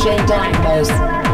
DJ Dynamos.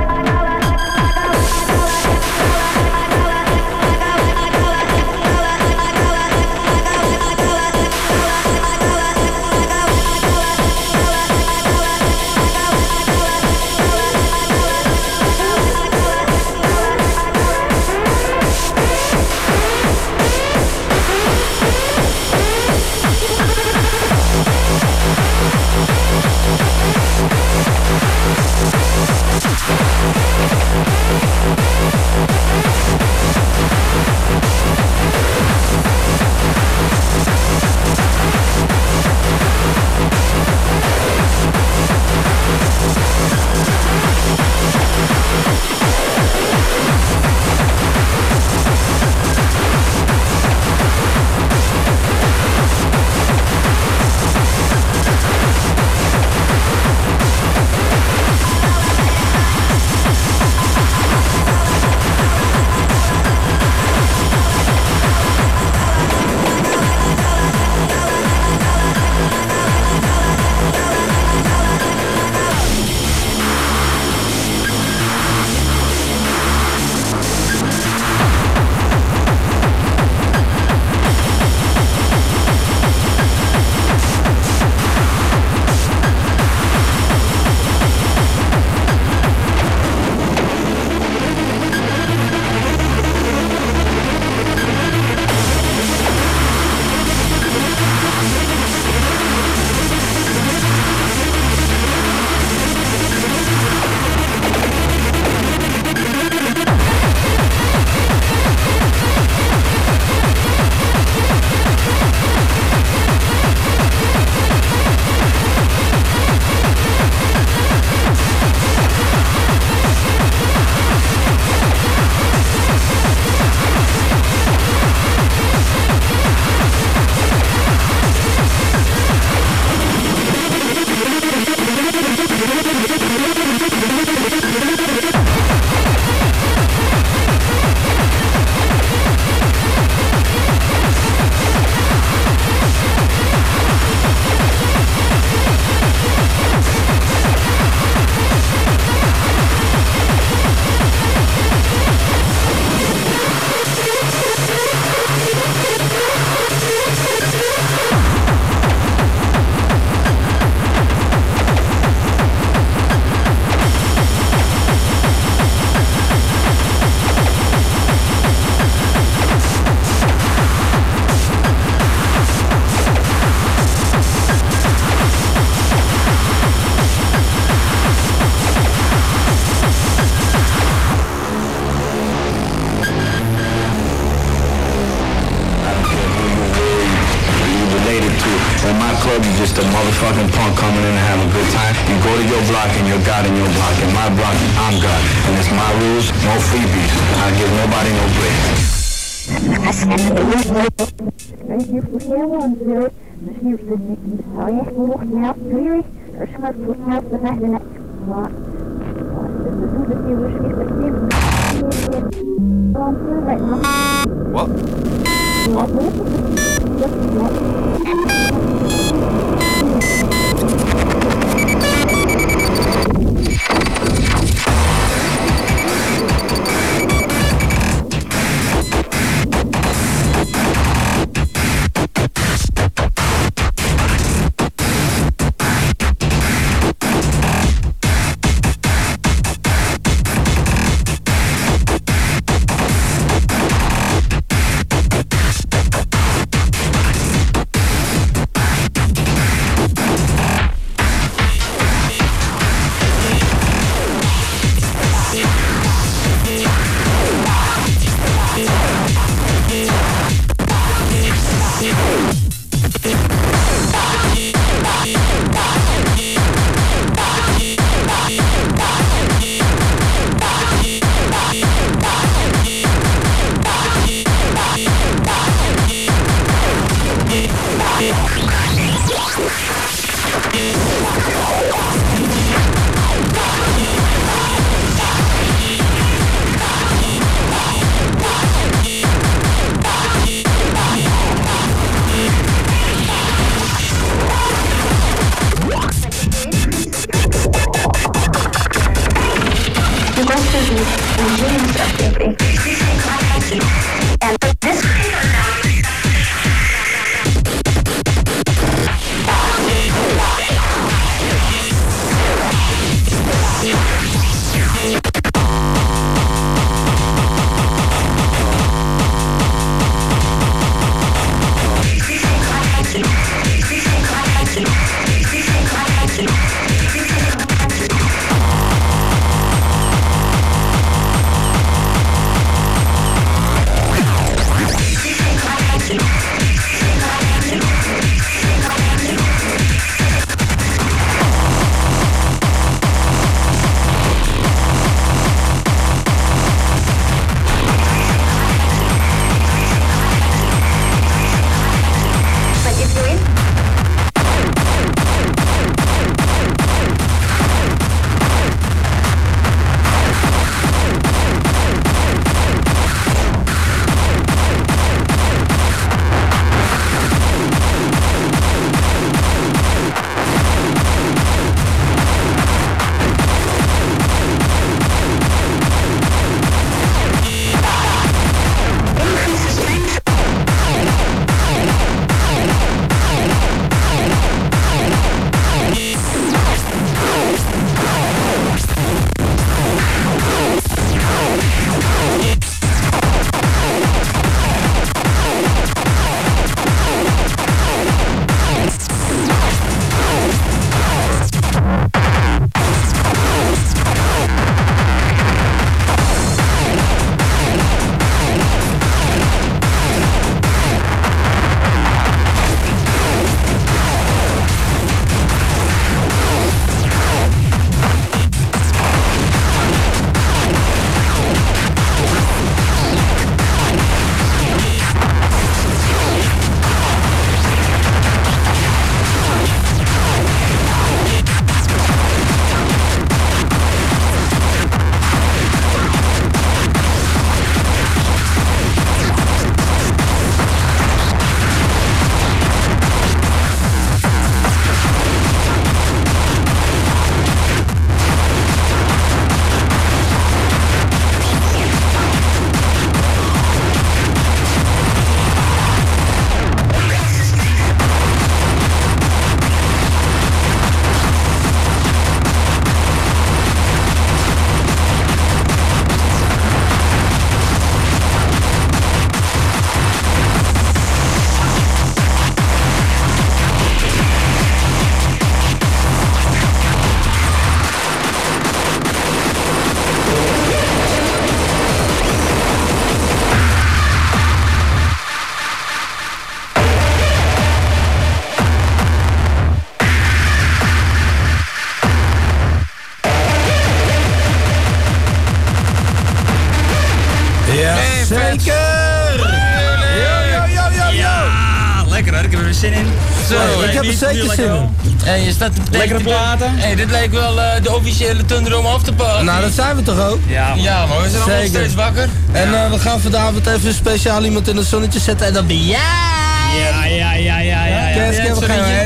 The motherfucking punk coming in and having a good time. You go to your block and you're God in your block. In my block, I'm God. And it's my rules, no freebies. I give nobody no break. What? Lekkere platen. Hey, dit lijkt wel uh, de officiële Thunder om af te pakken. Nou, dat zijn we toch ook? Ja, man. Ja, maar we zijn allemaal steeds wakker. En uh, we gaan vanavond even speciaal iemand in het zonnetje zetten en dat ben jij! Ja, ja, ja,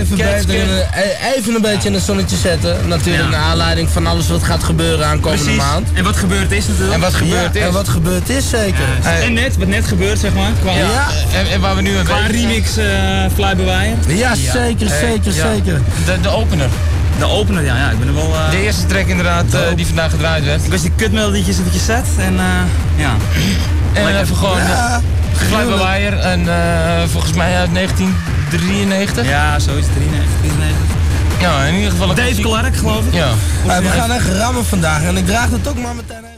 even, beter, even een beetje in het zonnetje zetten. Natuurlijk naar aanleiding van alles wat gaat gebeuren aankomende Precies. maand. En wat gebeurd is natuurlijk. En wat gebeurd is. En wat gebeurd is zeker. en net, wat net gebeurt zeg maar. Qua, ja. En, en, waar we nu een Qua remix uh, Fly By Ja, zeker, zeker, zeker. De, de opener. De opener, ja, ja, ik ben er wel... Uh... De eerste track inderdaad uh, die vandaag gedraaid werd. Ik was die kutmelodietjes eventjes zet en uh, ja. En even gewoon ja, Fly By Wire en volgens mij uit 1993. Ja, zoiets, 93, 94. Ja, in ieder geval... Dave Clark, geloof ik. Ja. we gaan echt rammen vandaag en ik draag het ook maar meteen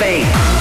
Fame.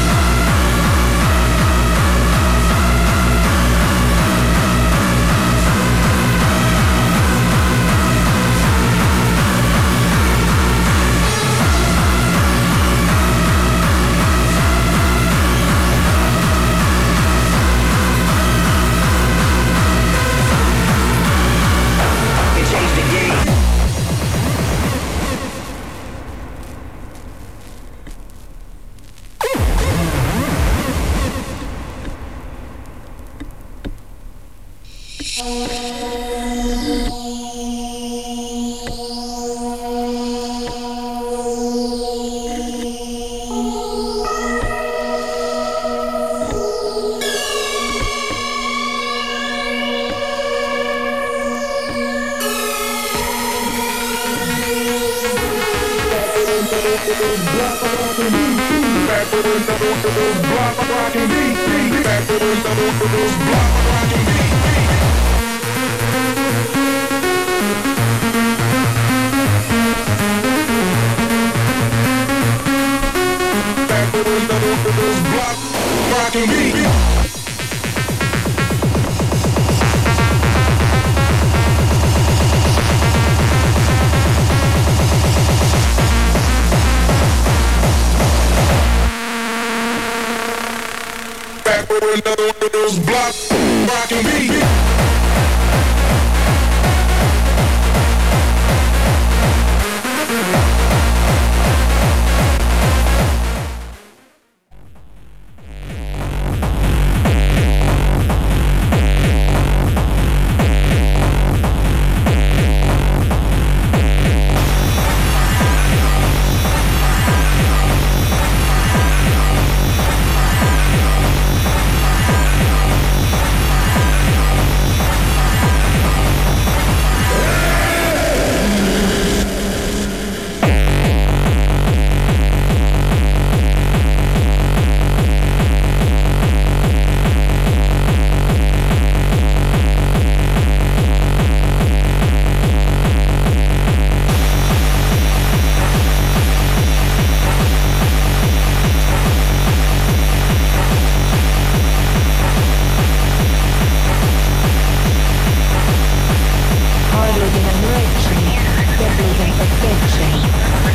block, rock and beat. Victory.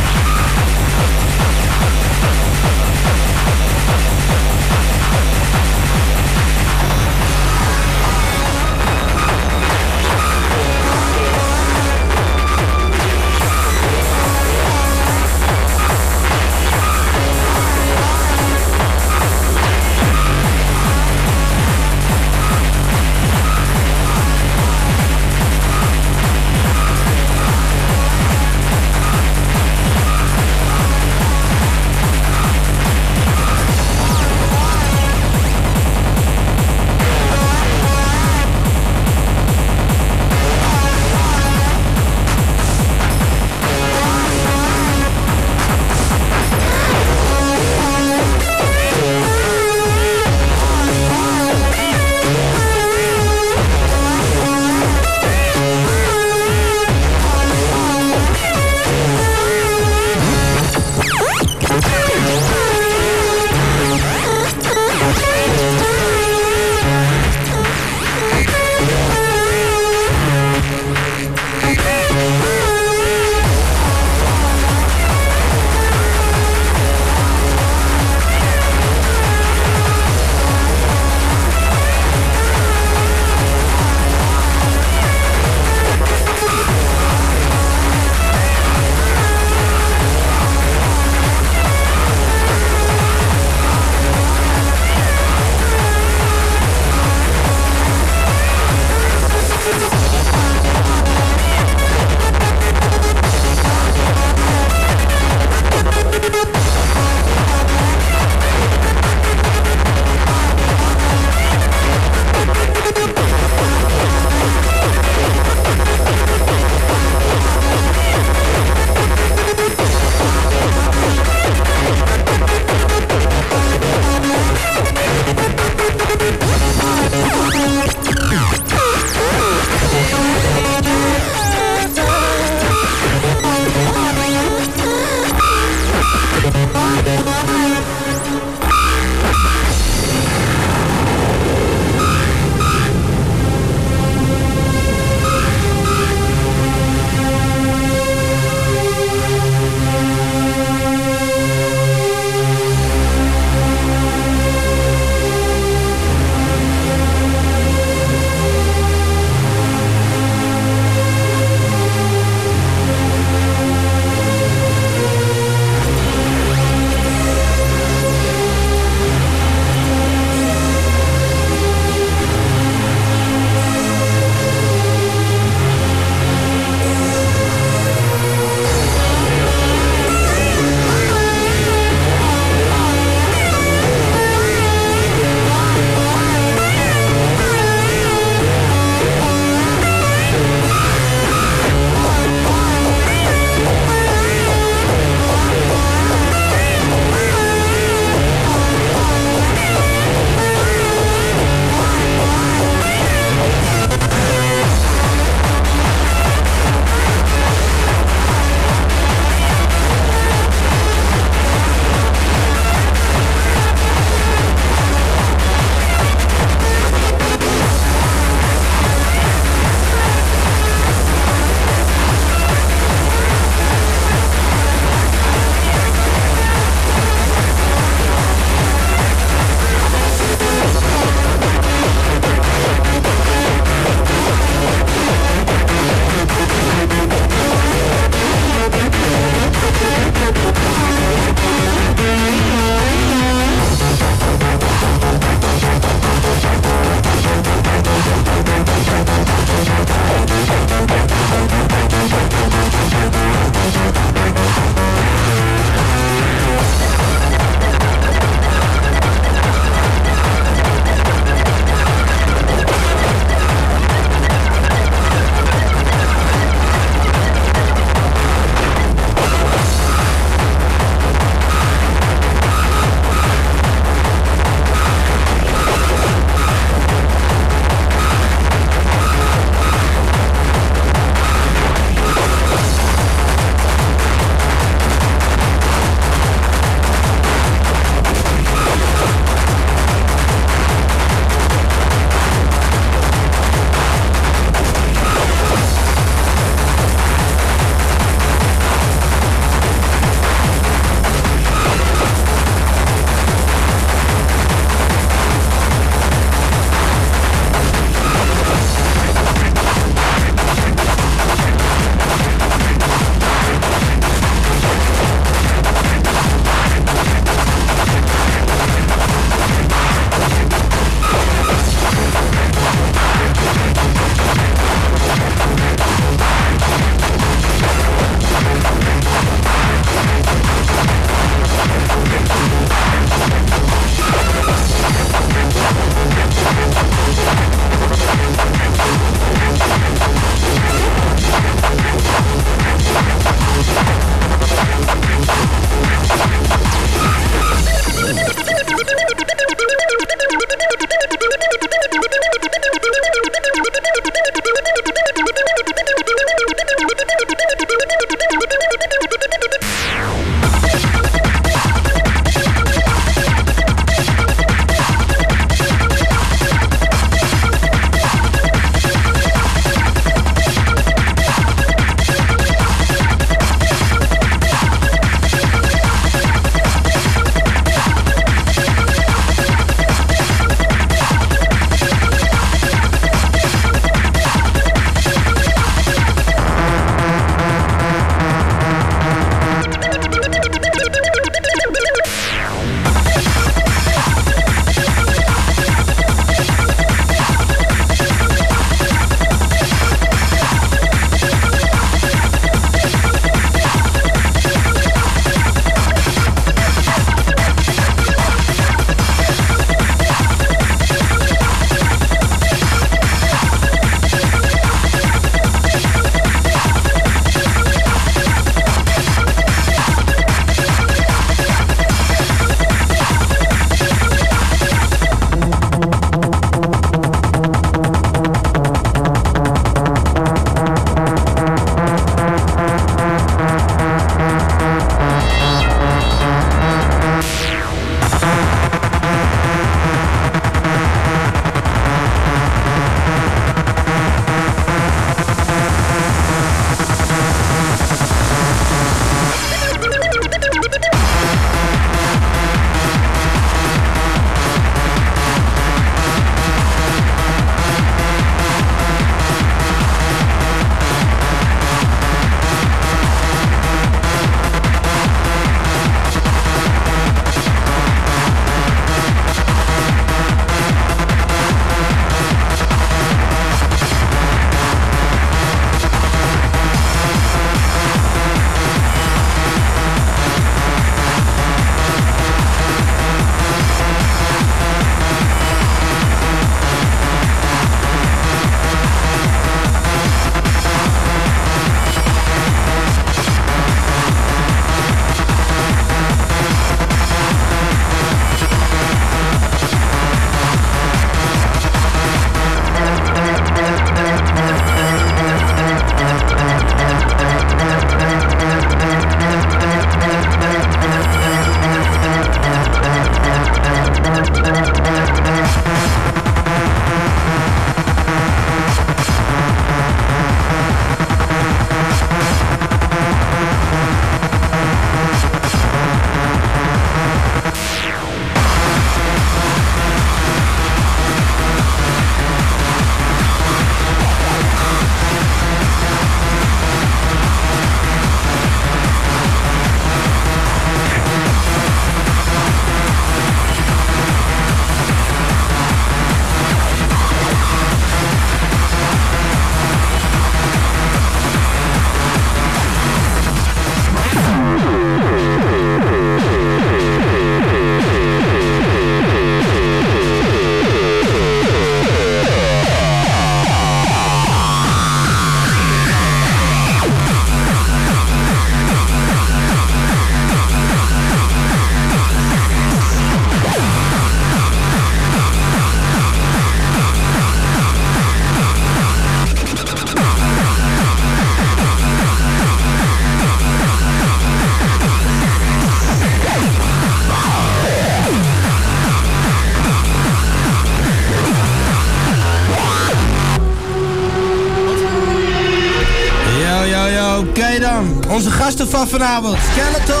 Van vanavond, Skeletor. en